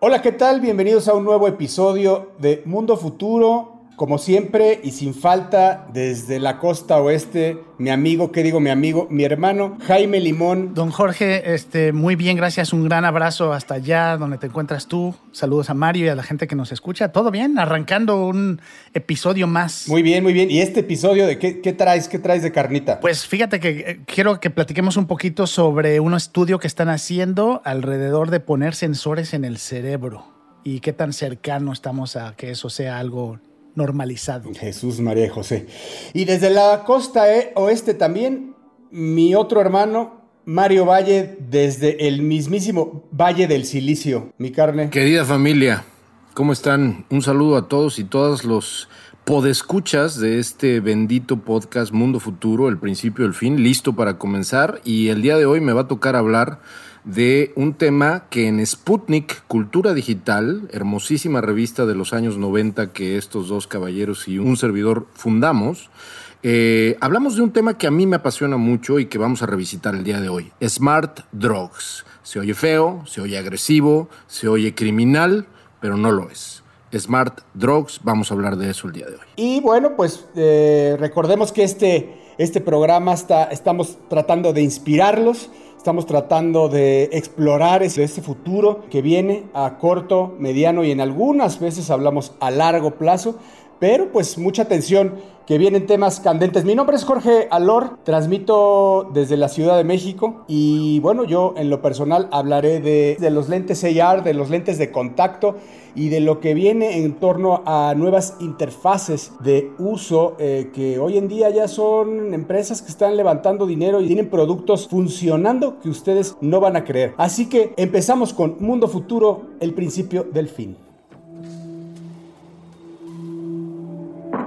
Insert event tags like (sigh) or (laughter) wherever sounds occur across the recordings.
Hola, ¿qué tal? Bienvenidos a un nuevo episodio de Mundo Futuro. Como siempre y sin falta, desde la costa oeste, mi amigo, ¿qué digo mi amigo? Mi hermano Jaime Limón. Don Jorge, este, muy bien, gracias. Un gran abrazo hasta allá donde te encuentras tú. Saludos a Mario y a la gente que nos escucha. ¿Todo bien? Arrancando un episodio más. Muy bien, muy bien. ¿Y este episodio de qué, qué traes? ¿Qué traes de carnita? Pues fíjate que eh, quiero que platiquemos un poquito sobre un estudio que están haciendo alrededor de poner sensores en el cerebro y qué tan cercano estamos a que eso sea algo normalizado. Jesús María y José. Y desde la costa eh, oeste también, mi otro hermano, Mario Valle, desde el mismísimo Valle del Silicio, mi carne. Querida familia, ¿cómo están? Un saludo a todos y todas los podescuchas de este bendito podcast Mundo Futuro, el principio, el fin, listo para comenzar. Y el día de hoy me va a tocar hablar de un tema que en Sputnik, Cultura Digital, hermosísima revista de los años 90 que estos dos caballeros y un servidor fundamos, eh, hablamos de un tema que a mí me apasiona mucho y que vamos a revisitar el día de hoy. Smart Drugs. Se oye feo, se oye agresivo, se oye criminal, pero no lo es. Smart Drugs, vamos a hablar de eso el día de hoy. Y bueno, pues eh, recordemos que este, este programa está, estamos tratando de inspirarlos Estamos tratando de explorar ese, futuro que viene a corto, mediano y en algunas veces hablamos a largo plazo, pero pues mucha atención que vienen temas candentes. Mi nombre es Jorge Alor, transmito desde la Ciudad de México y bueno, yo en lo personal hablaré de, los lentes AR, de los lentes de contacto y de lo que viene en torno a nuevas interfaces de uso eh, que hoy en día ya son empresas que están levantando dinero y tienen productos funcionando que ustedes no van a creer. Así que empezamos con Mundo Futuro, el principio del fin.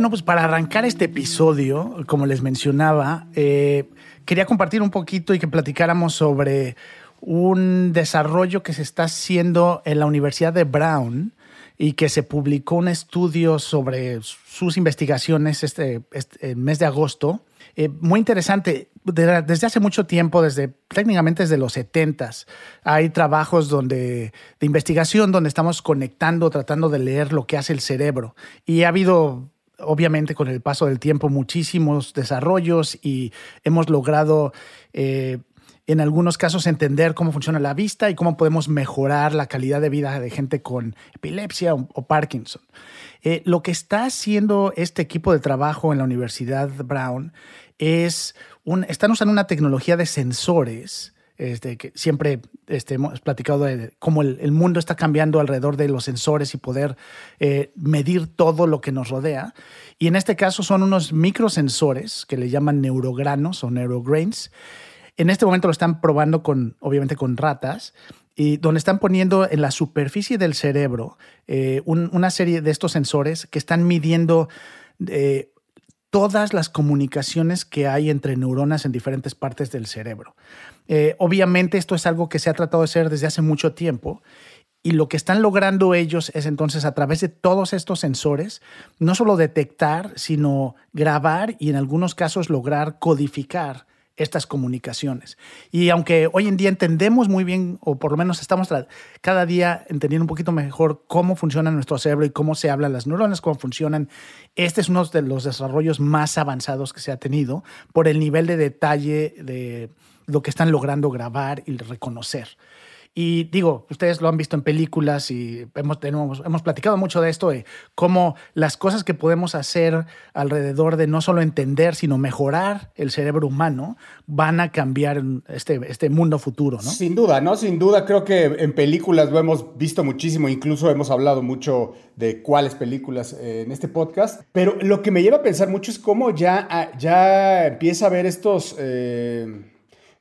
Bueno, pues para arrancar este episodio, como les mencionaba, eh, quería compartir un poquito y que platicáramos sobre un desarrollo que se está haciendo en la Universidad de Brown y que se publicó un estudio sobre sus investigaciones este, este mes de agosto. Eh, muy interesante. Desde hace mucho tiempo, desde técnicamente desde los 70 hay trabajos donde, de investigación donde estamos conectando, tratando de leer lo que hace el cerebro. Y ha habido obviamente con el paso del tiempo muchísimos desarrollos y hemos logrado eh, en algunos casos entender cómo funciona la vista y cómo podemos mejorar la calidad de vida de gente con epilepsia o, Parkinson. Eh, lo que está haciendo este equipo de trabajo en la Universidad Brown es, un, están usando una tecnología de sensores este, que siempre este, hemos platicado de cómo el, el, mundo está cambiando alrededor de los sensores y poder eh, medir todo lo que nos rodea. Y en este caso son unos microsensores que le llaman neurogranos o neurograins. En este momento lo están probando con, obviamente, con ratas y donde están poniendo en la superficie del cerebro eh, un, una serie de estos sensores que están midiendo eh, todas las comunicaciones que hay entre neuronas en diferentes partes del cerebro. Eh, obviamente esto es algo que se ha tratado de hacer desde hace mucho tiempo y lo que están logrando ellos es entonces a través de todos estos sensores, no solo detectar, sino grabar y en algunos casos lograr codificar estas comunicaciones. Y aunque hoy en día entendemos muy bien, o por lo menos estamos cada día entendiendo un poquito mejor cómo funciona nuestro cerebro y cómo se hablan las neuronas, cómo funcionan, este es uno de los desarrollos más avanzados que se ha tenido por el nivel de detalle de lo que están logrando grabar y reconocer. Y digo, ustedes lo han visto en películas y hemos, hemos platicado mucho de esto, de cómo las cosas que podemos hacer alrededor de no solo entender, sino mejorar el cerebro humano, van a cambiar este, este mundo futuro, ¿no? Sin duda, ¿no? Sin duda, creo que en películas lo hemos visto muchísimo, incluso hemos hablado mucho de cuáles películas eh, en este podcast, pero lo que me lleva a pensar mucho es cómo ya, ya empieza a haber estos... Eh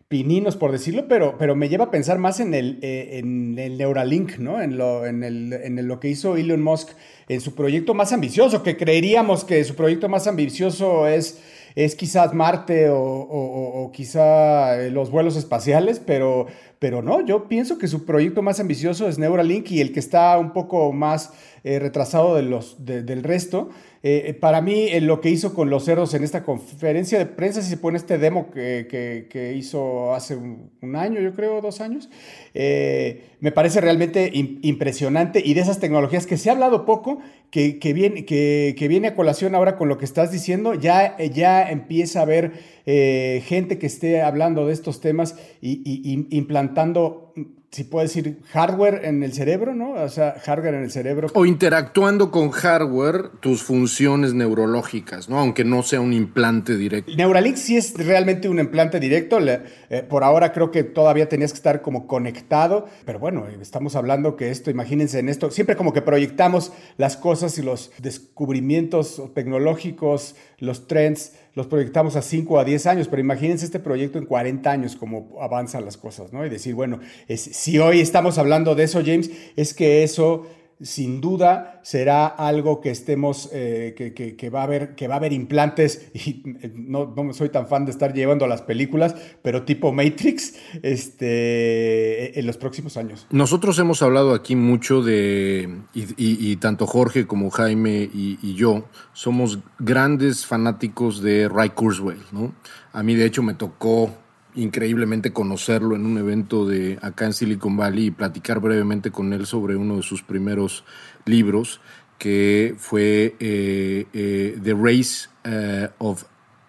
pininos, por decirlo, pero, pero me lleva a pensar más en el, eh, en el Neuralink, ¿no? En lo, en, el, en lo que hizo Elon Musk en su proyecto más ambicioso, que creeríamos que su proyecto más ambicioso es, es quizás Marte o, quizá eh, los vuelos espaciales, pero, pero no, yo pienso que su proyecto más ambicioso es Neuralink y el que está un poco más eh, retrasado de los, del resto eh, eh, para mí, lo que hizo con los cerdos en esta conferencia de prensa, si se pone este demo que, hizo hace un, año, yo creo, dos años, eh, me parece realmente impresionante y de esas tecnologías que se ha hablado poco, que, viene, que, viene a colación ahora con lo que estás diciendo, ya, ya empieza a haber gente que esté hablando de estos temas y implantando si puede decir, hardware en el cerebro, ¿no? O sea, hardware en el cerebro. O interactuando con hardware tus funciones neurológicas, ¿no? Aunque no sea un implante directo. Neuralink sí es realmente un implante directo. Eh, por ahora creo que todavía tenías que estar como conectado, pero bueno, estamos hablando que esto, imagínense en esto, siempre como que proyectamos las cosas y los descubrimientos tecnológicos, los trends los proyectamos a 5 o a 10 años, pero imagínense este proyecto en 40 años, cómo avanzan las cosas, ¿no? Y decir, bueno, si hoy estamos hablando de eso, James, es que eso sin duda será algo que estemos, eh, que, va a haber, que va a haber implantes, (laughs) y eh, no, soy tan fan de estar llevando las películas, pero tipo Matrix, este, en los próximos años. Nosotros hemos hablado aquí mucho de, y, tanto Jorge como Jaime y, yo, somos grandes fanáticos de Ray Kurzweil, ¿no? A mí de hecho me tocó increíblemente conocerlo en un evento de acá en Silicon Valley y platicar brevemente con él sobre uno de sus primeros libros que fue eh, eh, The Race eh, of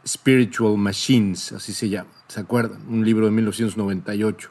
Spiritual Machines, así se llama, ¿se acuerdan? Un libro de 1998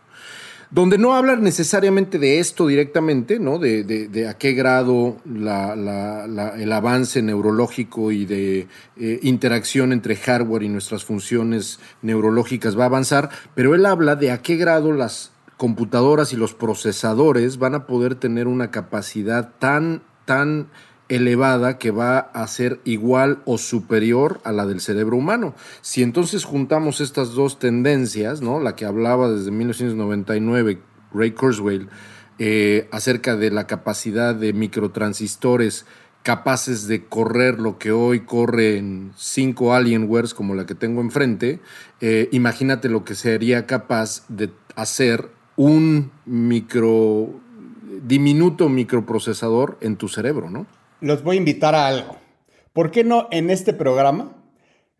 donde no hablar necesariamente de esto directamente, ¿no? De, a qué grado el avance neurológico y de eh, interacción entre hardware y nuestras funciones neurológicas va a avanzar, pero él habla de a qué grado las computadoras y los procesadores van a poder tener una capacidad tan, tan elevada que va a ser igual o superior a la del cerebro humano. Si entonces juntamos estas dos tendencias, ¿no? la que hablaba desde 1999 Ray Kurzweil eh, acerca de la capacidad de microtransistores capaces de correr lo que hoy corre en cinco Alienwares como la que tengo enfrente, eh, imagínate lo que sería capaz de hacer un micro diminuto microprocesador en tu cerebro, ¿no? Los voy a invitar a algo. ¿Por qué no en este programa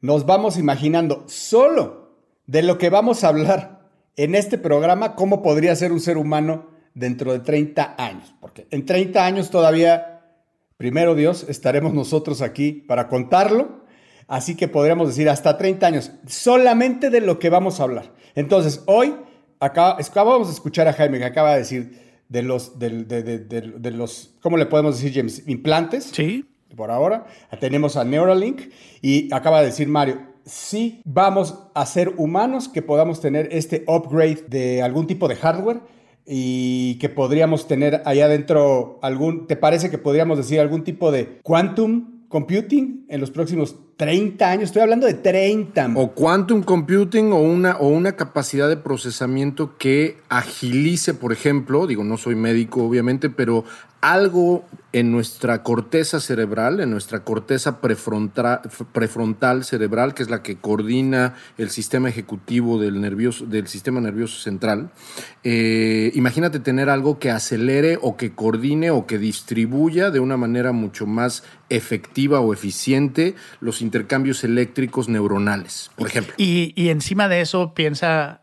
nos vamos imaginando solo de lo que vamos a hablar en este programa, cómo podría ser un ser humano dentro de 30 años? Porque en 30 años todavía, primero Dios, estaremos nosotros aquí para contarlo. Así que podríamos decir hasta 30 años, solamente de lo que vamos a hablar. Entonces, hoy acabamos de escuchar a Jaime que acaba de decir, de los, de, los, ¿cómo le podemos decir, James? Implantes. Sí. Por ahora. Tenemos a Neuralink y acaba de decir Mario, sí vamos a ser humanos que podamos tener este upgrade de algún tipo de hardware y que podríamos tener allá adentro algún, ¿te parece que podríamos decir algún tipo de quantum computing en los próximos 30 años, estoy hablando de 30. O quantum computing o una, o una capacidad de procesamiento que agilice, por ejemplo, digo, no soy médico obviamente, pero algo en nuestra corteza cerebral, en nuestra corteza prefrontal, cerebral, que es la que coordina el sistema ejecutivo del, nervioso, del sistema nervioso central. Eh, imagínate tener algo que acelere o que coordine o que distribuya de una manera mucho más efectiva o eficiente los intercambios eléctricos neuronales, por ejemplo. Y, encima de eso piensa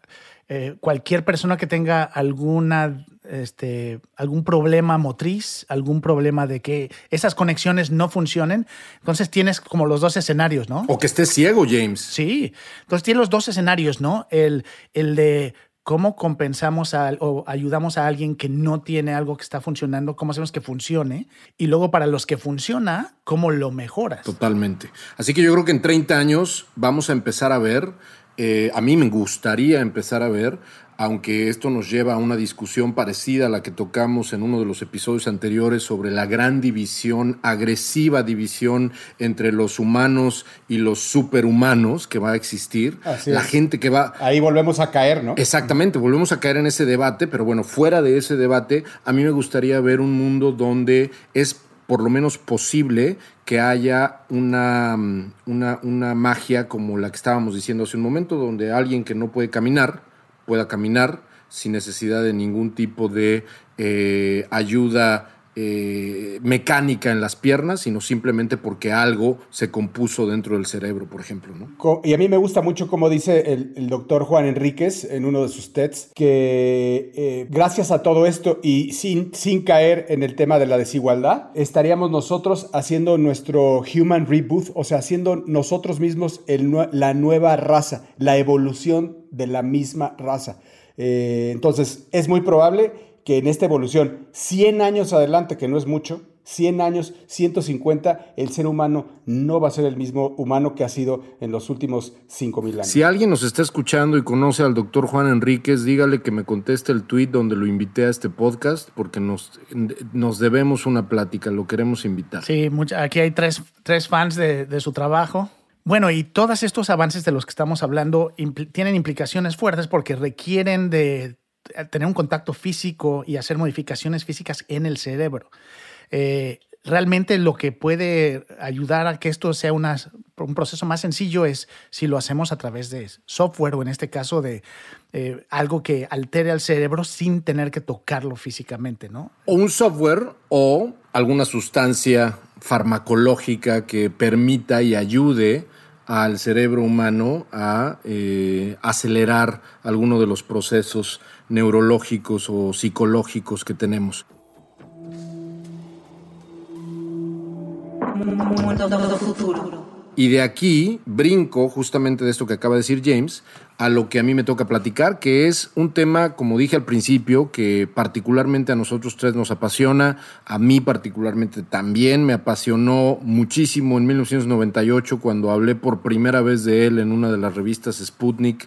eh, cualquier persona que tenga alguna este, algún problema motriz, algún problema de que esas conexiones no funcionen. Entonces tienes como los dos escenarios, ¿no? O que estés ciego, James. Sí. Entonces tienes los dos escenarios, ¿no? El, el de cómo compensamos o ayudamos a alguien que no tiene algo que está funcionando, cómo hacemos que funcione. Y luego para los que funciona, cómo lo mejoras. Totalmente. Así que yo creo que en 30 años vamos a empezar a ver eh, a mí me gustaría empezar a ver, aunque esto nos lleva a una discusión parecida a la que tocamos en uno de los episodios anteriores sobre la gran división, agresiva división entre los humanos y los superhumanos que va a existir. Así la es. gente que va... Ahí volvemos a caer, ¿no? Exactamente, volvemos a caer en ese debate, pero bueno, fuera de ese debate, a mí me gustaría ver un mundo donde es por lo menos posible que haya una, mm, una, una magia como la que estábamos diciendo hace un momento, donde alguien que no puede caminar pueda caminar sin necesidad de ningún tipo de eh, ayuda eh, mecánica en las piernas, sino simplemente porque algo se compuso dentro del cerebro, por ejemplo. ¿no? Y a mí me gusta mucho como dice el, doctor Juan Enríquez en uno de sus TEDs, que eh, gracias a todo esto y sin, sin caer en el tema de la desigualdad, estaríamos nosotros haciendo nuestro human reboot, o sea, haciendo nosotros mismos la nueva raza, la evolución de la misma raza. Eh, entonces, es muy probable que en esta evolución, 100 años adelante, que no es mucho, 100 años, 150, el ser humano no va a ser el mismo humano que ha sido en los últimos 5000 años. Si alguien nos está escuchando y conoce al doctor Juan Enríquez, dígale que me conteste el tweet donde lo invité a este podcast, porque nos, nos debemos una plática, lo queremos invitar. Sí, mucha- aquí hay tres, tres fans de, de su trabajo. Bueno, y todos estos avances de los que estamos hablando tienen implicaciones fuertes porque requieren de tener un contacto físico y hacer modificaciones físicas en el cerebro. Eh, realmente lo que puede ayudar a que esto sea un proceso más sencillo es si lo hacemos a través de software o en este caso de eh, algo que altere al cerebro sin tener que tocarlo físicamente, ¿no? O un software o alguna sustancia farmacológica que permita y ayude al cerebro humano a eh, acelerar alguno de los procesos neurológicos o psicológicos que tenemos. Mundo futuro. Y de aquí brinco justamente de esto que acaba de decir James a lo que a mí me toca platicar, que es un tema, como dije al principio, que particularmente a nosotros tres nos apasiona, a mí particularmente también me apasionó muchísimo en 1998 cuando hablé por primera vez de él en una de las revistas Sputnik,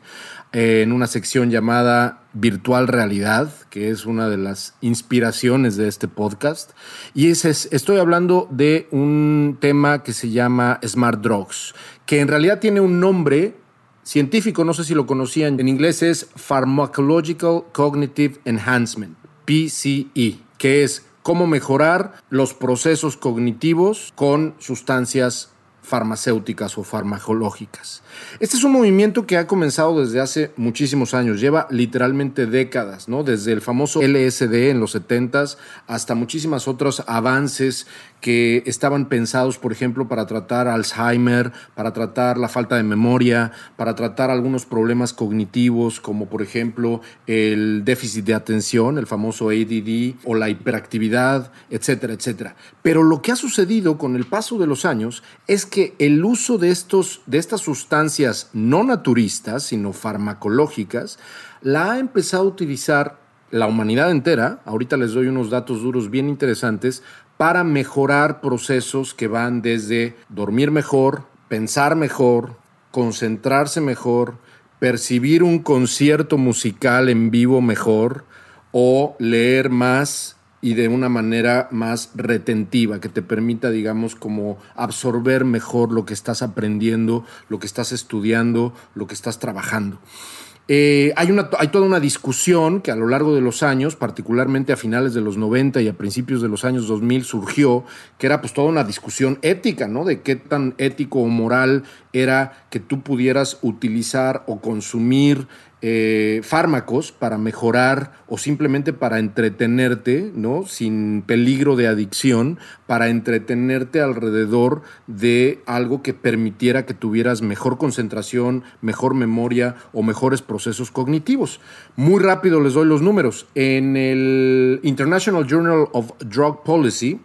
eh, en una sección llamada Virtual Realidad, que es una de las inspiraciones de este podcast. Y es, estoy hablando de un tema que se llama Smart Drugs, que en realidad tiene un nombre científico, no sé si lo conocían, en inglés es Pharmacological Cognitive Enhancement, PCE, que es cómo mejorar los procesos cognitivos con sustancias farmacéuticas o farmacológicas. Este es un movimiento que ha comenzado desde hace muchísimos años, lleva literalmente décadas, ¿no? Desde el famoso LSD en los 70s hasta muchísimas otros avances que estaban pensados, por ejemplo, para tratar Alzheimer, para tratar la falta de memoria, para tratar algunos problemas cognitivos, como por ejemplo el déficit de atención, el famoso ADD, o la hiperactividad, etcétera, etcétera. Pero lo que ha sucedido con el paso de los años es que el uso de, estos, de estas sustancias no naturistas, sino farmacológicas, la ha empezado a utilizar la humanidad entera, ahorita les doy unos datos duros bien interesantes, para mejorar procesos que van desde dormir mejor, pensar mejor, concentrarse mejor, percibir un concierto musical en vivo mejor o leer más y de una manera más retentiva, que te permita, digamos, como absorber mejor lo que estás aprendiendo, lo que estás estudiando, lo que estás trabajando. Eh, hay, una, hay toda una discusión que a lo largo de los años, particularmente a finales de los 90 y a principios de los años 2000, surgió, que era pues toda una discusión ética, ¿no? De qué tan ético o moral era que tú pudieras utilizar o consumir eh, fármacos para mejorar o simplemente para entretenerte, ¿no? Sin peligro de adicción, para entretenerte alrededor de algo que permitiera que tuvieras mejor concentración, mejor memoria o mejores procesos cognitivos. Muy rápido les doy los números. En el International Journal of Drug Policy,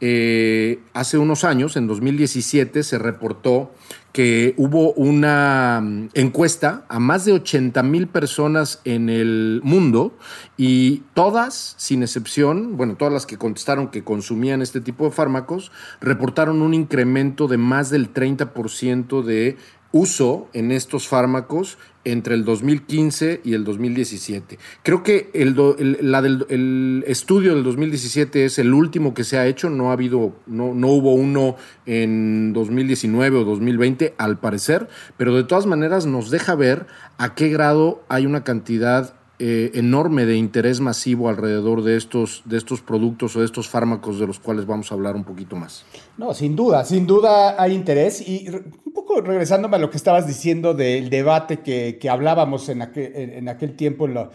eh, hace unos años, en 2017, se reportó que hubo una mm, encuesta a más de 80 mil personas en el mundo y todas, sin excepción, bueno, todas las que contestaron que consumían este tipo de fármacos, reportaron un incremento de más del 30% de uso en estos fármacos entre el 2015 y el 2017. Creo que el, la del, el estudio del 2017 es el último que se ha hecho, no ha habido, no, no hubo uno en 2019 o 2020 al parecer, pero de todas maneras nos deja ver a qué grado hay una cantidad eh, enorme de interés masivo alrededor de estos, de estos productos o de estos fármacos de los cuales vamos a hablar un poquito más. No, sin duda, sin duda hay interés y un poco regresándome a lo que estabas diciendo del debate que, que hablábamos en aquel, en aquel tiempo en la,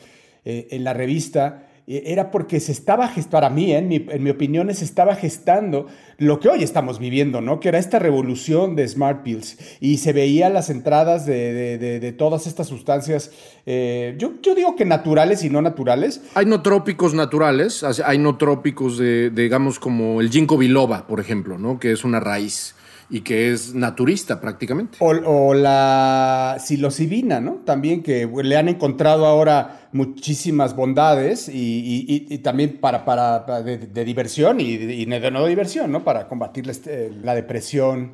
eh, en la revista, era porque se estaba gestando, para mí, en, mi, en mi opinión, se estaba gestando lo que hoy estamos viviendo, ¿no? Que era esta revolución de Smart Pills y se veía las entradas de, de, de, todas estas sustancias, eh, yo, yo, digo que naturales y no naturales. Hay no trópicos naturales, hay no trópicos de, digamos, como el ginkgo biloba, por ejemplo, ¿no? Que es una raíz y que es naturista prácticamente. O, la psilocibina, ¿no? También que le han encontrado ahora muchísimas bondades y, también para, para, de, diversión y, de no diversión, ¿no? Para combatir la depresión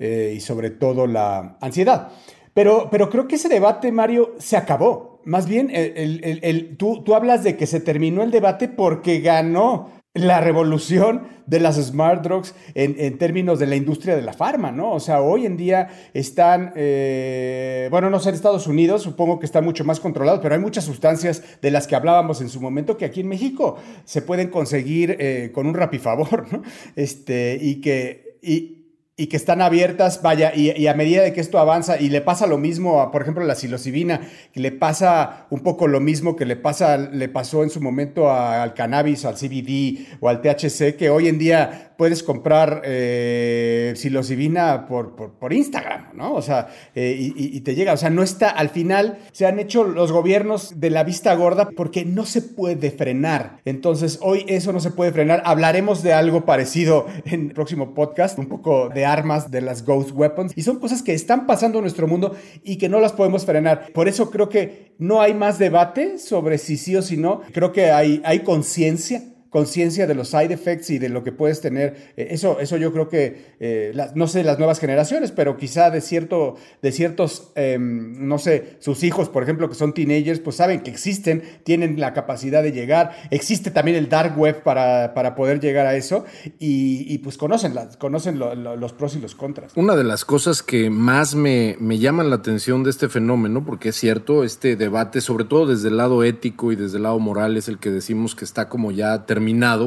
eh, y sobre todo la ansiedad. Pero, pero creo que ese debate, Mario, se acabó. Más bien, el, tú, tú hablas de que se terminó el debate porque ganó la revolución de las smart drugs en, términos de la industria de la farma, ¿no? O sea, hoy en día están, eh, bueno, no sé, en Estados Unidos supongo que están mucho más controlados, pero hay muchas sustancias de las que hablábamos en su momento que aquí en México se pueden conseguir eh, con un rapifavor, (laughs) ¿no? Este, y que... Y, y que están abiertas, vaya, y, a medida de que esto avanza, y le pasa lo mismo, a, por ejemplo, la psilocibina, que le pasa un poco lo mismo que le, pasa, le pasó en su momento al cannabis, al CBD o al THC, que hoy en día puedes comprar eh, psilocibina por, por, Instagram, ¿no? O sea, eh, y, te llega, o sea, no está, al final se han hecho los gobiernos de la vista gorda porque no se puede frenar. Entonces, hoy eso no se puede frenar. Hablaremos de algo parecido en el próximo podcast, un poco de armas, de las ghost weapons, y son cosas que están pasando en nuestro mundo y que no las podemos frenar. Por eso creo que no hay más debate sobre si sí o si no. Creo que hay, hay conciencia conciencia de los side effects y de lo que puedes tener. Eh, eso, eso yo creo que, eh, no sé, las nuevas generaciones, pero quizá de, cierto, de ciertos, em, no sé, sus hijos, por ejemplo, que son teenagers, pues saben que existen, tienen la capacidad de llegar. Existe también el dark web para, para poder llegar a eso y, pues conocen, conocen los pros y los contras. Una de las cosas que más me, me llaman la atención de este fenómeno, porque es cierto, este debate, sobre todo desde el lado ético y desde el lado moral, es el que decimos que está como ya terminado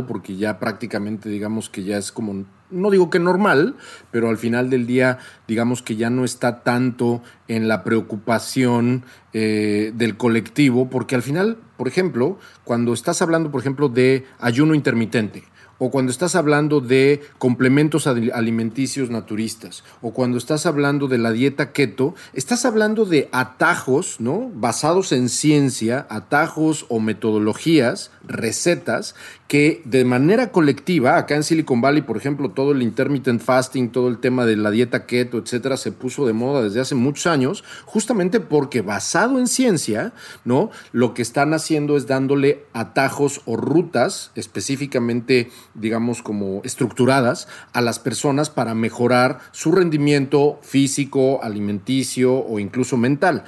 porque ya prácticamente digamos que ya es como, no digo que normal, pero al final del día digamos que ya no está tanto en la preocupación eh, del colectivo, porque al final, por ejemplo, cuando estás hablando, por ejemplo, de ayuno intermitente, o cuando estás hablando de complementos alimenticios naturistas, o cuando estás hablando de la dieta keto, estás hablando de atajos, ¿no? Basados en ciencia, atajos o metodologías, recetas que de manera colectiva, acá en Silicon Valley, por ejemplo, todo el intermittent fasting, todo el tema de la dieta keto, etcétera, se puso de moda desde hace muchos años, justamente porque basado en ciencia, ¿no? Lo que están haciendo es dándole atajos o rutas específicamente, digamos, como estructuradas a las personas para mejorar su rendimiento físico, alimenticio o incluso mental.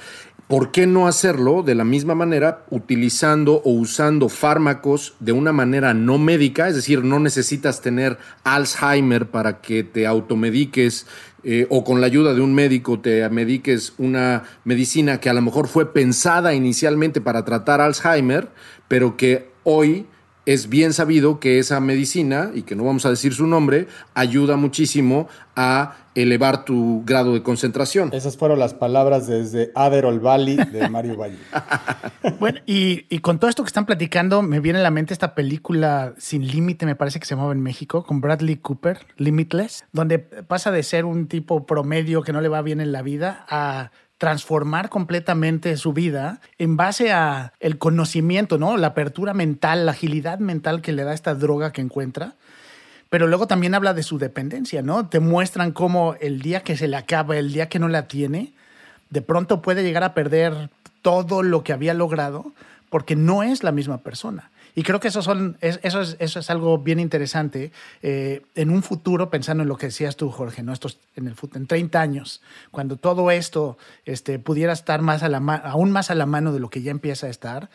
¿Por qué no hacerlo de la misma manera utilizando o usando fármacos de una manera no médica? Es decir, no necesitas tener Alzheimer para que te automediques eh, o con la ayuda de un médico te mediques una medicina que a lo mejor fue pensada inicialmente para tratar Alzheimer, pero que hoy es bien sabido que esa medicina, y que no vamos a decir su nombre, ayuda muchísimo a elevar tu grado de concentración. Esas fueron las palabras desde Aderol Valley de (laughs) Mario Valle. bueno, y, con todo esto que están platicando, me viene a la mente esta película Sin Límite, me parece que se llamaba en México, con Bradley Cooper, Limitless, donde pasa de ser un tipo promedio que no le va bien en la vida a transformar completamente su vida en base a el conocimiento, ¿no? La apertura mental, la agilidad mental que le da esta droga que encuentra. Pero luego también habla de su dependencia, ¿no? Te muestran cómo el día que se le acaba, el día que no la tiene, de pronto puede llegar a perder todo lo que había logrado porque no es la misma persona. Y creo que eso, son, eso, es, eso es algo bien interesante eh, en un futuro, pensando en lo que decías tú, Jorge, ¿no? Estos, en, el, en 30 años, cuando todo esto este, pudiera estar más a la aún más a la mano de lo que ya empieza a estar.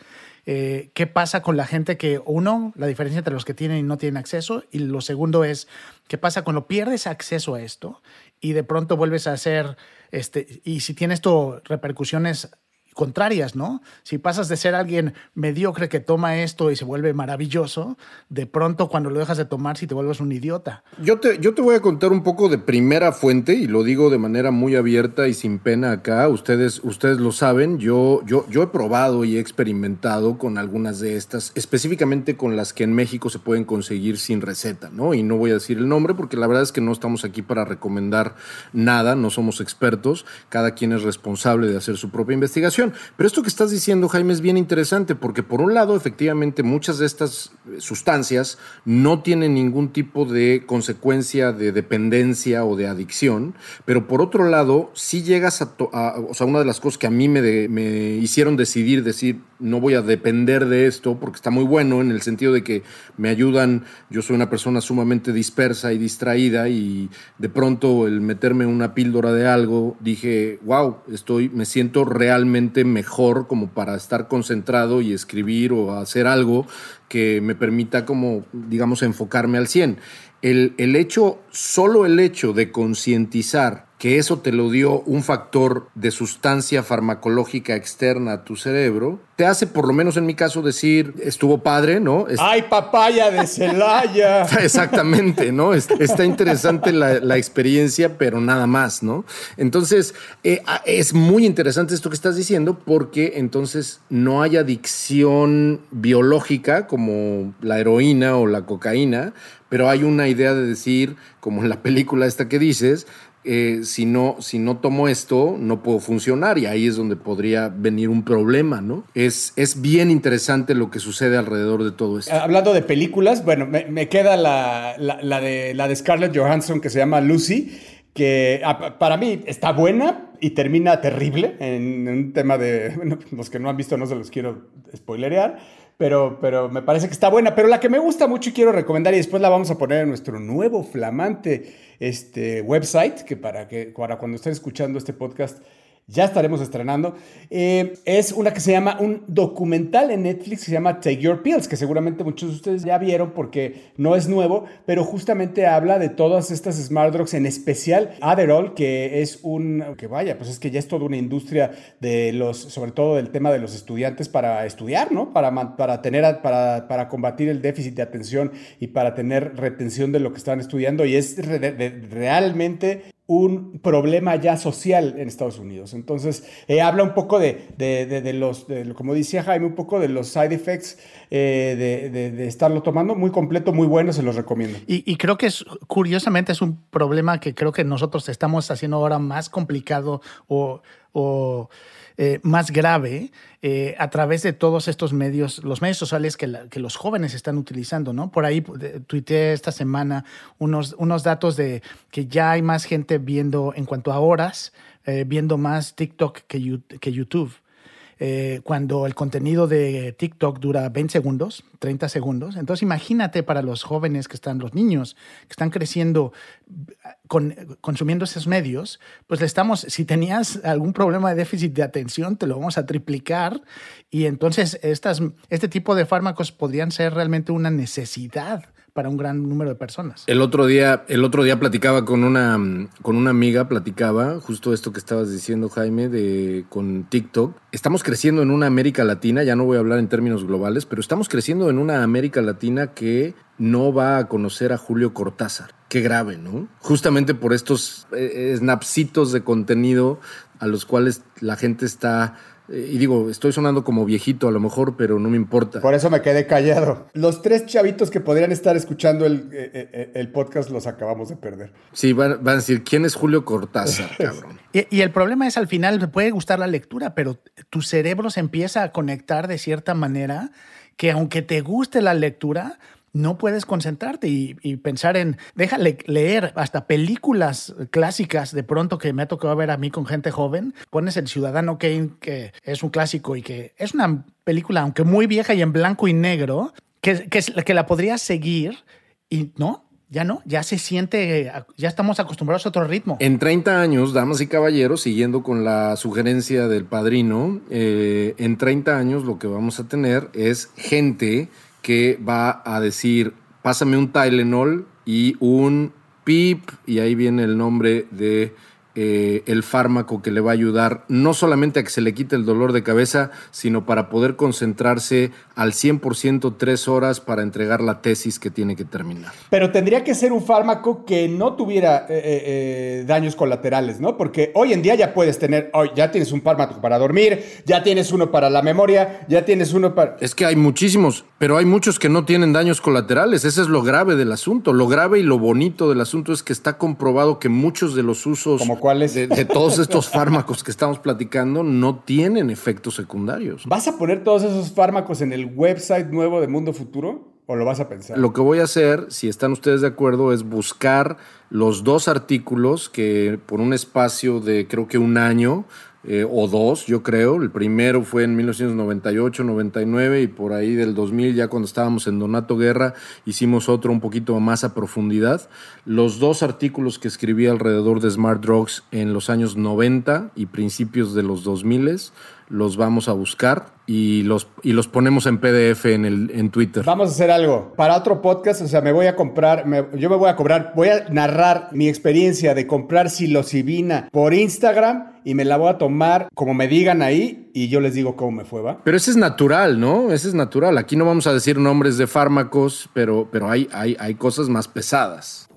Eh, qué pasa con la gente que, uno, la diferencia entre los que tienen y no tienen acceso, y lo segundo es, qué pasa cuando pierdes acceso a esto y de pronto vuelves a hacer, este, y si tiene esto repercusiones contrarias, ¿no? Si pasas de ser alguien mediocre que toma esto y se vuelve maravilloso, de pronto cuando lo dejas de tomar, si te vuelves un idiota. Yo te, yo te voy a contar un poco de primera fuente y lo digo de manera muy abierta y sin pena acá. Ustedes, ustedes lo saben, yo, yo, yo he probado y he experimentado con algunas de estas, específicamente con las que en México se pueden conseguir sin receta, ¿no? Y no voy a decir el nombre porque la verdad es que no estamos aquí para recomendar nada, no somos expertos, cada quien es responsable de hacer su propia investigación pero esto que estás diciendo, Jaime, es bien interesante porque por un lado, efectivamente, muchas de estas sustancias no tienen ningún tipo de consecuencia de dependencia o de adicción, pero por otro lado, si llegas a, o sea, una de las cosas que a mí me, me hicieron decidir, decir, no voy a depender de esto porque está muy bueno en el sentido de que me ayudan, yo soy una persona sumamente dispersa y distraída y de pronto el meterme una píldora de algo, dije, wow, estoy, me siento realmente mejor como para estar concentrado y escribir o hacer algo que me permita como, digamos, enfocarme al 100. El, el hecho, solo el hecho de concientizar que eso te lo dio un factor de sustancia farmacológica externa a tu cerebro, te hace, por lo menos en mi caso, decir, estuvo padre, ¿no? ¡Ay, papaya de Celaya! (laughs) Exactamente, ¿no? Está interesante la, experiencia, pero nada más, ¿no? Entonces, eh, es muy interesante esto que estás diciendo porque entonces no hay adicción biológica como la heroína o la cocaína, pero hay una idea de decir, como en la película esta que dices, eh, si, no, si no tomo esto, no puedo funcionar y ahí es donde podría venir un problema, ¿no? Es, es bien interesante lo que sucede alrededor de todo esto. Hablando de películas, bueno, me, queda la, de, la de Scarlett Johansson que se llama Lucy, que ah, para mí está buena y termina terrible en, un tema de, (laughs) bueno, los que no han visto no se los quiero spoilerear, pero, pero me parece que está buena. Pero la que me gusta mucho y quiero recomendar y después la vamos a poner en nuestro nuevo flamante este website, que para, que para cuando estén escuchando este podcast ya estaremos estrenando, eh, es una que se llama un documental en Netflix que se llama Take Your Pills, que seguramente muchos de ustedes ya vieron porque no es nuevo, pero justamente habla de todas estas smart drugs, en especial Adderall, que es un, que vaya, pues es que ya es toda una industria de los, sobre todo del tema de los estudiantes para estudiar, ¿no? Para, para tener, para, para combatir el déficit de atención y para tener retención de lo que están estudiando y es realmente un problema ya social en Estados Unidos. Entonces, eh, habla un poco de, de, los, como decía Jaime, un poco de los side effects eh, de, estarlo tomando. Muy completo, muy bueno, se los recomiendo. Y, creo que es, curiosamente, es un problema que creo que nosotros estamos haciendo ahora más complicado o eh, más grave eh, a través de todos estos medios, los medios sociales que, los jóvenes están utilizando, ¿no? Por ahí tuiteé esta semana unos, unos datos de que ya hay más gente viendo, en cuanto a horas, eh, viendo más TikTok que YouTube. Eh, cuando el contenido de TikTok dura 20 segundos, 30 segundos. Entonces imagínate para los jóvenes que están, los niños que están creciendo con, consumiendo esos medios, pues le estamos, si tenías algún problema de déficit de atención, te lo vamos a triplicar y entonces estas, este tipo de fármacos podrían ser realmente una necesidad para un gran número de personas. El otro día, el otro día platicaba con una, con una amiga, platicaba justo esto que estabas diciendo, Jaime, de con TikTok. Estamos creciendo en una América Latina, ya no voy a hablar en términos globales, pero estamos creciendo en una América Latina que no va a conocer a Julio Cortázar. Qué grave, ¿no? Justamente por estos eh, snapsitos de contenido a los cuales la gente está y digo, estoy sonando como viejito a lo mejor, pero no me importa. Por eso me quedé callado. Los tres chavitos que podrían estar escuchando el, eh, eh, el podcast los acabamos de perder. Sí, van, a decir, ¿quién es Julio Cortázar, (laughs) cabrón? y, y, el problema es al final, te puede gustar la lectura, pero tu cerebro se empieza a conectar de cierta manera que aunque te guste la lectura, no puedes concentrarte y, pensar en, déjale leer hasta películas clásicas de pronto que me ha tocado ver a mí con gente joven. Pones El Ciudadano Kane, que es un clásico y que es una película, aunque muy vieja y en blanco y negro, que, que, que la podría seguir y no, ya no, ya se siente, ya estamos acostumbrados a otro ritmo. En 30 años, damas y caballeros, siguiendo con la sugerencia del padrino, eh, en 30 años lo que vamos a tener es gente que va a decir, pásame un Tylenol y un PIP, y ahí viene el nombre de eh, el fármaco que le va a ayudar no solamente a que se le quite el dolor de cabeza, sino para poder concentrarse al 100% tres horas para entregar la tesis que tiene que terminar. Pero tendría que ser un fármaco que no tuviera eh, eh, daños colaterales, ¿no? Porque hoy en día ya puedes tener, hoy ya tienes un fármaco para dormir, ya tienes uno para la memoria, ya tienes uno para... Es que hay muchísimos, pero hay muchos que no tienen daños colaterales. Ese es lo grave del asunto. Lo grave y lo bonito del asunto es que está comprobado que muchos de los usos... Como cuáles? De, de, todos estos fármacos que estamos platicando no tienen efectos secundarios. ¿Vas a poner todos esos fármacos en el website nuevo de Mundo Futuro? ¿O lo vas a pensar? Lo que voy a hacer, si están ustedes de acuerdo, es buscar los dos artículos que por un espacio de creo que un año eh, o dos, yo creo. El primero fue en 1998, 99 y por ahí del 2000, ya cuando estábamos en Donato Guerra, hicimos otro un poquito más a profundidad. Los dos artículos que escribí alrededor de Smart Drugs en los años 90 y principios de los 2000 los vamos a buscar y los, y los ponemos en PDF en, el, en Twitter. Vamos a hacer algo. Para otro podcast, o sea, me voy a comprar, me, yo me voy a cobrar, voy a narrar mi experiencia de comprar psilocibina por Instagram y me la voy a tomar como me digan ahí y yo les digo cómo me fue, ¿va? Pero ese es natural, ¿no? Ese es natural. Aquí no vamos a decir nombres de fármacos, pero, pero hay, hay, hay cosas más pesadas.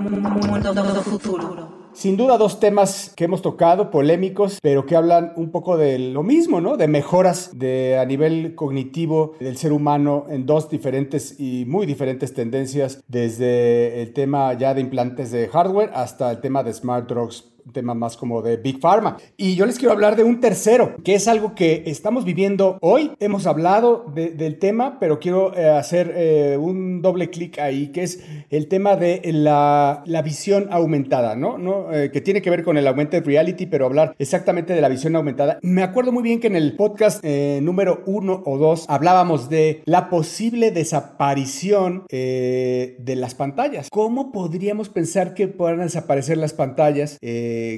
Mundo futuro. Sin duda dos temas que hemos tocado, polémicos, pero que hablan un poco de lo mismo, ¿no? De mejoras de, a nivel cognitivo del ser humano en dos diferentes y muy diferentes tendencias, desde el tema ya de implantes de hardware hasta el tema de smart drugs tema más como de Big Pharma. Y yo les quiero hablar de un tercero, que es algo que estamos viviendo hoy. Hemos hablado de, del tema, pero quiero eh, hacer eh, un doble clic ahí, que es el tema de la, la visión aumentada, ¿no? ¿No? Eh, que tiene que ver con el augmented reality, pero hablar exactamente de la visión aumentada. Me acuerdo muy bien que en el podcast número uno o dos hablábamos de la posible desaparición de las pantallas. ¿Cómo podríamos pensar que puedan desaparecer las pantallas?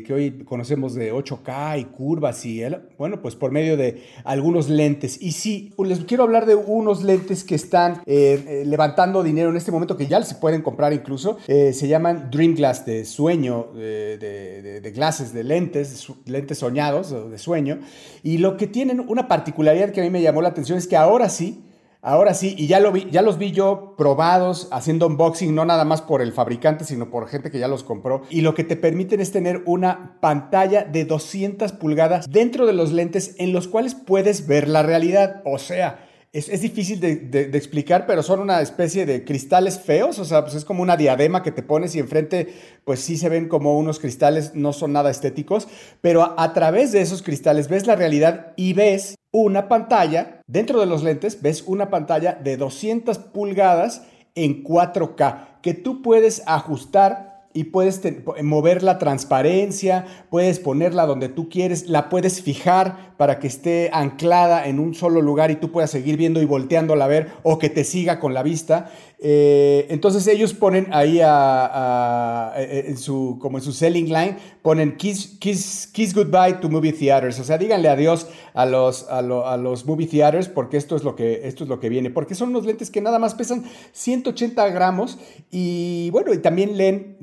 Que hoy conocemos de 8K y curvas y, bueno, pues por medio de algunos lentes. Y sí, les quiero hablar de unos lentes que están eh, eh, levantando dinero en este momento, que ya se pueden comprar incluso. Eh, se llaman Dream Glass, de sueño, de, de, de, glasses, de lentes, lentes soñados, de sueño. Y lo que tienen, una particularidad que a mí me llamó la atención es que ahora sí, Ahora sí, y ya, lo vi, ya los vi yo probados haciendo unboxing, no nada más por el fabricante, sino por gente que ya los compró. Y lo que te permiten es tener una pantalla de 200 pulgadas dentro de los lentes en los cuales puedes ver la realidad. O sea, es, es difícil de, de, explicar, pero son una especie de cristales feos, o sea, pues es como una diadema que te pones y enfrente, pues sí se ven como unos cristales, no son nada estéticos, pero a, a través de esos cristales ves la realidad y ves una pantalla, dentro de los lentes, ves una pantalla de 200 pulgadas en 4K que tú puedes ajustar y puedes mover la transparencia, puedes ponerla donde tú quieres, la puedes fijar para que esté anclada en un solo lugar y tú puedas seguir viendo y volteándola a ver o que te siga con la vista. Eh, entonces ellos ponen ahí a, a, en su, como en su selling line, ponen kiss, kiss, kiss goodbye to movie theaters. O sea, díganle adiós a los, a, lo, a, los movie theaters porque esto es, lo que, esto es lo que viene. Porque son unos lentes que nada más pesan 180 gramos y bueno, y también leen,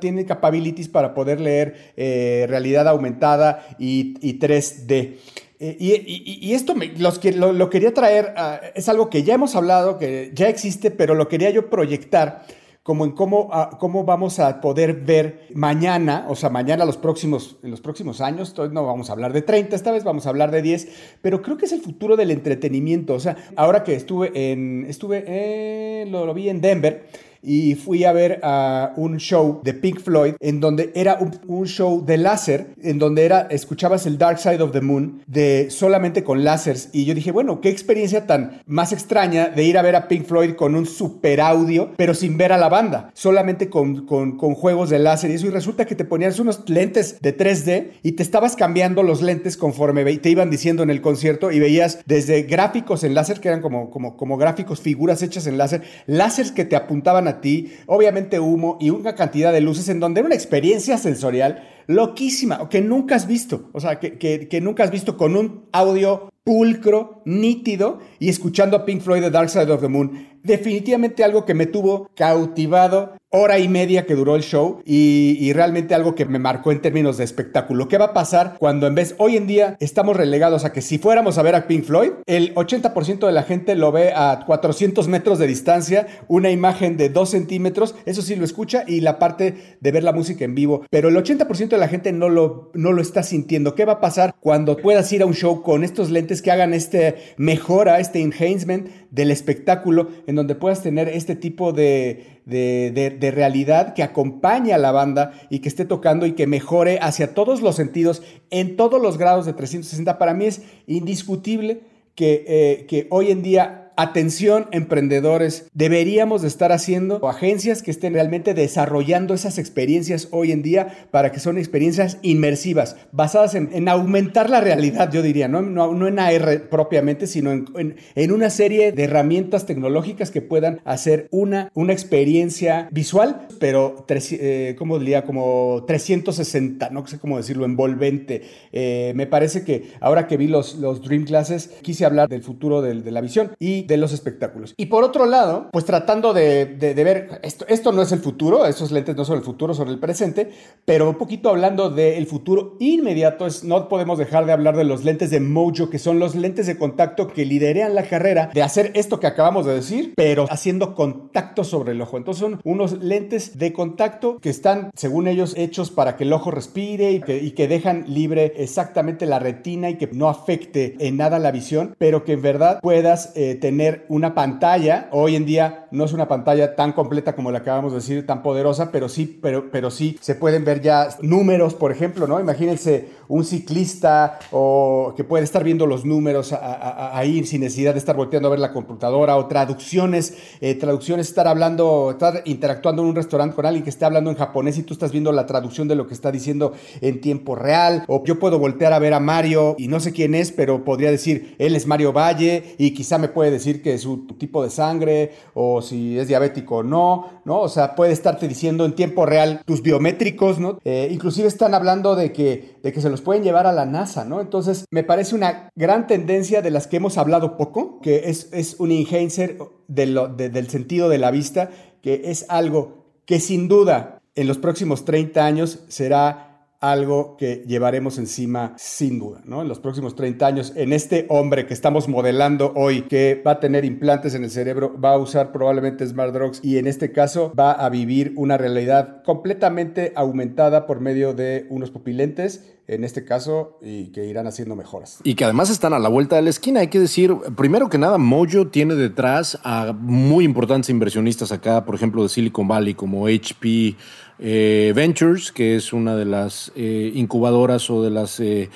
tienen capabilities para poder leer eh, realidad aumentada y, y 3D. Eh, y, esto me, los lo, quería traer, uh, es algo que ya hemos hablado, que ya existe, pero lo quería yo proyectar como en cómo, uh, cómo vamos a poder ver mañana, o sea, mañana los próximos, en los próximos años, no vamos a hablar de 30, esta vez vamos a hablar de 10, pero creo que es el futuro del entretenimiento. O sea, ahora que estuve en, estuve, lo vi en Denver, y fui a ver a un show de Pink Floyd en donde era un, show de láser, en donde era, escuchabas el Dark Side of the Moon de solamente con láseres y yo dije, bueno, qué experiencia tan más extraña de ir a ver a Pink Floyd con un super audio, pero sin ver a la banda, solamente con, con, juegos de láser y eso y resulta que te ponías unos lentes de 3D y te estabas cambiando los lentes conforme te iban diciendo en el concierto y veías desde gráficos en láser que eran como, como, como gráficos, figuras hechas en láser, láseres que te apuntaban a ti, obviamente humo y una cantidad de luces en donde era una experiencia sensorial loquísima, que nunca has visto, o sea, que, que, nunca has visto con un audio pulcro, nítido y escuchando a Pink Floyd The Dark Side of the Moon. Definitivamente algo que me tuvo cautivado hora y media que duró el show y, realmente algo que me marcó en términos de espectáculo. ¿Qué va a pasar cuando en vez, hoy en día estamos relegados a que si fuéramos a ver a Pink Floyd, el 80% de la gente lo ve a 400 metros de distancia, una imagen de 2 centímetros, eso sí lo escucha y la parte de ver la música en vivo, pero el 80% de la gente no lo, no lo está sintiendo. ¿Qué va a pasar cuando puedas ir a un show con estos lentes que hagan este mejora, este enhancement del espectáculo, en donde puedas tener este tipo de de, realidad que acompañe a la banda y que esté tocando y que mejore hacia todos los sentidos, en todos los grados de 360. Para mí es indiscutible que, eh, que hoy en día Atención, emprendedores, deberíamos de estar haciendo agencias que estén realmente desarrollando esas experiencias hoy en día para que son experiencias inmersivas, basadas en, aumentar la realidad, yo diría, no, no, en AR propiamente, sino en, en, una serie de herramientas tecnológicas que puedan hacer una, una experiencia visual, pero, eh, ¿cómo diría? Como 360, no sé cómo decirlo, envolvente. Eh, me parece que ahora que vi los, los Dream Classes, quise hablar del futuro de, de la visión y de los espectáculos. Y por otro lado, pues tratando de, ver, esto, esto no es el futuro, esos lentes no son el futuro, son el presente, pero un poquito hablando del futuro inmediato, es, no podemos dejar de hablar de los lentes de Mojo, que son los lentes de contacto que liderean la carrera de hacer esto que acabamos de decir, pero haciendo contacto sobre el ojo. Entonces son unos lentes de contacto que están, según ellos, hechos para que el ojo respire y que, y que dejan libre exactamente la retina y que no afecte en nada la visión, pero que en verdad puedas eh, tener una pantalla. Hoy en día no es una pantalla tan completa como la acabamos de decir, tan poderosa, pero sí, pero, pero sí se pueden ver ya números, por ejemplo, ¿no? Imagínense un ciclista o que puede estar viendo los números ahí sin necesidad de estar volteando a ver la computadora o traducciones, eh, traducciones, estar hablando, estar interactuando en un restaurante con alguien que esté hablando en japonés y tú estás viendo la traducción de lo que está diciendo en tiempo real. O yo puedo voltear a ver a Mario y no sé quién es, pero podría decir, él es Mario Valle y quizá me puede decir que es su tipo de sangre o si es diabético o no, ¿no? O sea, puede estarte diciendo en tiempo real tus biométricos, ¿no? Eh, inclusive están hablando de que, de que se los pueden llevar a la NASA, ¿no? Entonces, me parece una gran tendencia de las que hemos hablado poco, que es, es un enhancer del sentido de la vista, que es algo que sin duda en los próximos 30 años será algo que llevaremos encima sin duda, ¿no? En los próximos 30 años, en este hombre que estamos modelando hoy, que va a tener implantes en el cerebro, va a usar probablemente smart drugs y en este caso va a vivir una realidad completamente aumentada por medio de unos pupilentes en este caso y que irán haciendo mejoras. Y que además están a la vuelta de la esquina. Hay que decir, primero que nada, Mojo tiene detrás a muy importantes inversionistas acá, por ejemplo, de Silicon Valley, como HP eh, Ventures, que es una de las eh, incubadoras o de las eh,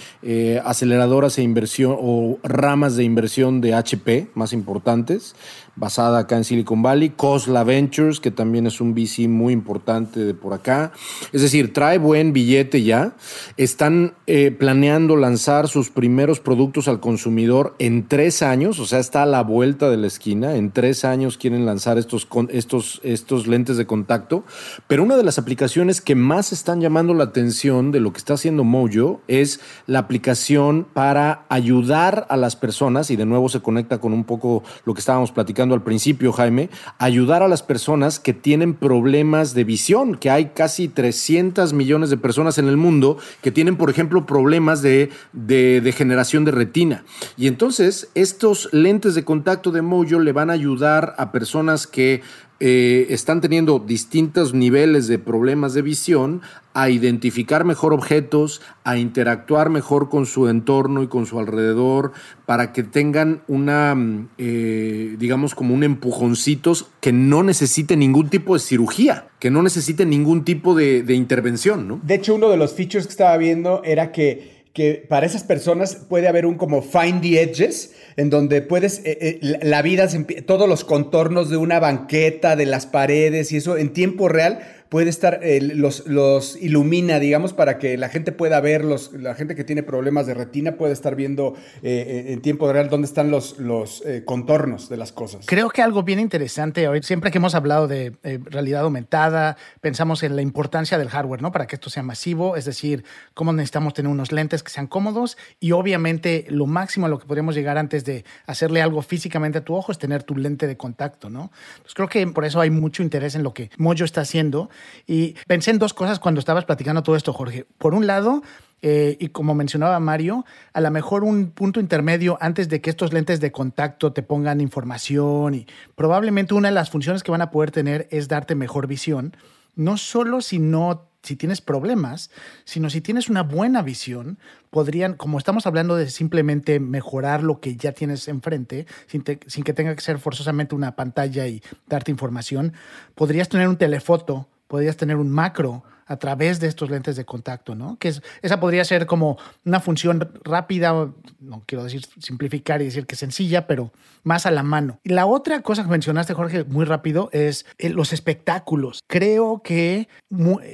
aceleradoras e inversión o ramas de inversión de HP más importantes basada acá en Silicon Valley, Cosla Ventures, que también es un VC muy importante de por acá. Es decir, trae buen billete ya. Están eh, planeando lanzar sus primeros productos al consumidor en tres años, o sea, está a la vuelta de la esquina. En tres años quieren lanzar estos, estos, estos lentes de contacto. Pero una de las aplicaciones que más están llamando la atención de lo que está haciendo Mojo es la aplicación para ayudar a las personas, y de nuevo se conecta con un poco lo que estábamos platicando al principio, Jaime, ayudar a las personas que tienen problemas de visión, que hay casi 300 millones de personas en el mundo que tienen, por ejemplo, problemas de, de degeneración de retina. Y entonces, estos lentes de contacto de Mojo le van a ayudar a personas que eh, están teniendo distintos niveles de problemas de visión, a identificar mejor objetos, a interactuar mejor con su entorno y con su alrededor, para que tengan una, mm, eh, digamos, como un empujoncitos que no necesite ningún tipo de cirugía, que no necesite ningún tipo de, de intervención, ¿no? De hecho, uno de los features que estaba viendo era que que para esas personas puede haber un como find the edges, en donde puedes, eh, eh, la vida, todos los contornos de una banqueta, de las paredes y eso en tiempo real puede estar, eh, los, los, ilumina, digamos, para que la gente pueda ver, los, la gente que tiene problemas de retina puede estar viendo eh, en tiempo real dónde están los, los eh, contornos de las cosas. Creo que algo bien interesante hoy, siempre que hemos hablado de realidad aumentada, pensamos en la importancia del hardware, ¿no? Para que esto sea masivo, es decir, cómo necesitamos tener unos lentes que sean cómodos y obviamente lo máximo a lo que podríamos llegar antes de hacerle algo físicamente a tu ojo es tener tu lente de contacto, ¿no? Entonces creo que por eso hay mucho interés en lo que Mojo está haciendo y pensé en dos cosas cuando estabas platicando todo esto, Jorge. Por un lado, eh, y como mencionaba Mario, a lo mejor un punto intermedio antes de que estos lentes de contacto te pongan información y probablemente una de las funciones que van a poder tener es darte mejor visión, no solo si no si tienes problemas, sino si tienes una buena visión, podrían, como estamos hablando de simplemente mejorar lo que ya tienes enfrente, sin, sin que tenga que ser forzosamente una pantalla y darte información, podrías tener un telefoto podrías tener un macro a través de estos lentes de contacto, ¿no? Que es, esa podría ser como una función rápida, no quiero decir simplificar y decir que sencilla, pero más a la mano. Y la otra cosa que mencionaste, Jorge, muy rápido, es eh, los espectáculos. Creo que,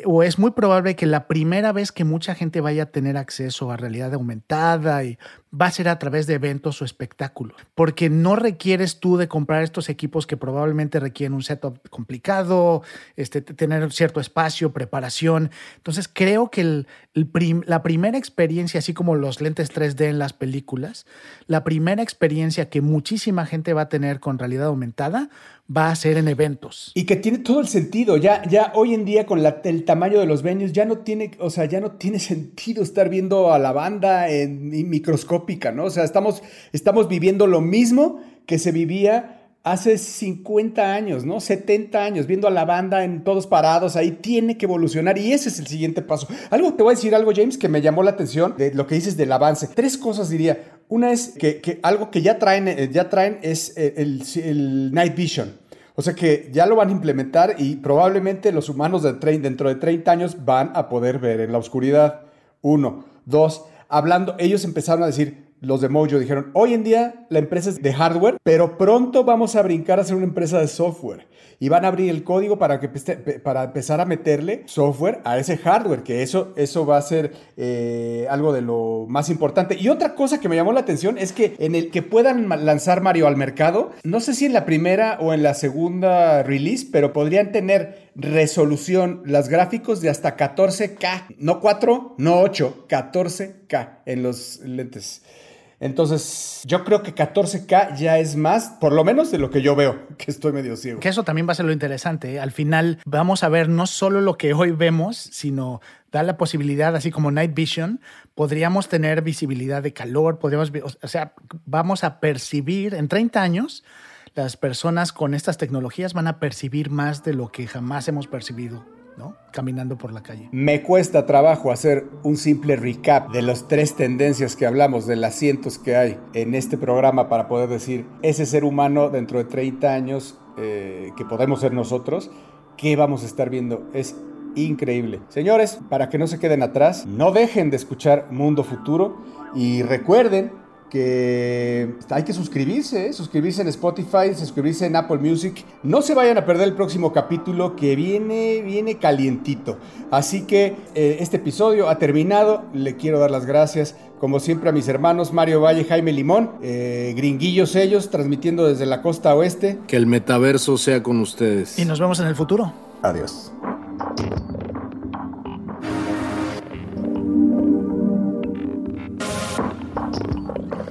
o es muy probable que la primera vez que mucha gente vaya a tener acceso a realidad aumentada y va a ser a través de eventos o espectáculos, porque no requieres tú de comprar estos equipos que probablemente requieren un setup complicado, este, tener cierto espacio, preparación. Entonces creo que el, la primera experiencia, así como los lentes 3D en las películas, la primera experiencia que muchísima gente va a tener con realidad aumentada va a ser en eventos. Y que tiene todo el sentido. Ya, ya hoy en día con el tamaño de los venues ya no tiene, o sea, ya no tiene (laughs) sentido estar viendo a la banda en, microscópica, ¿no? O sea, estamos, estamos viviendo lo mismo que se vivía hace 50 años, ¿no? 70 años, viendo a la banda en todos parados, ahí tiene que evolucionar y ese es el siguiente paso. Algo, te voy a decir algo, James, que me llamó la atención de lo que dices del avance. Tres cosas diría. Una es que, algo que ya traen, eh, ya traen es eh, el, Night Vision. O sea que ya lo van a implementar y probablemente los humanos de dentro de 30 años van a poder ver en la oscuridad. Uno. Dos, hablando, ellos empezaron a decir, los de Mojo dijeron, hoy en día la empresa es de hardware, pero pronto vamos a brincar a ser una empresa de software. Y van a abrir el código para, que, para empezar a meterle software a ese hardware, que eso, eso va a ser eh, algo de lo más importante. Y otra cosa que me llamó la atención es que en el que puedan lanzar Mario al mercado, no sé si en la primera o en la segunda release, pero podrían tener resolución, las gráficos de hasta 14K, no 4, no 8, 14K en los lentes. Entonces, yo creo que 14K ya es más, por lo menos de lo que yo veo, (laughs) que estoy medio ciego. Que eso también va a ser lo interesante. ¿eh? Al final vamos a ver no solo lo que hoy vemos, sino dar la posibilidad, así como Night Vision, podríamos tener visibilidad de calor, podríamos, o sea, vamos a percibir en 30 años, las personas con estas tecnologías van a percibir más de lo que jamás hemos percibido Caminando por la calle. Me cuesta trabajo hacer un simple recap de las tres tendencias que hablamos, de las cientos que hay en este programa para poder decir, ese ser humano dentro de 30 años eh, que podemos ser nosotros, ¿qué vamos a estar viendo? Es increíble. Señores, para que no se queden atrás, no dejen de escuchar Mundo Futuro y recuerden que hay que suscribirse, ¿eh? suscribirse en Spotify, suscribirse en Apple Music. No se vayan a perder el próximo capítulo que viene, viene calientito. Así que eh, este episodio ha terminado. Le quiero dar las gracias, como siempre, a mis hermanos Mario Valle, Jaime Limón, eh, gringuillos ellos, transmitiendo desde la costa oeste. Que el metaverso sea con ustedes. Y nos vemos en el futuro. Adiós.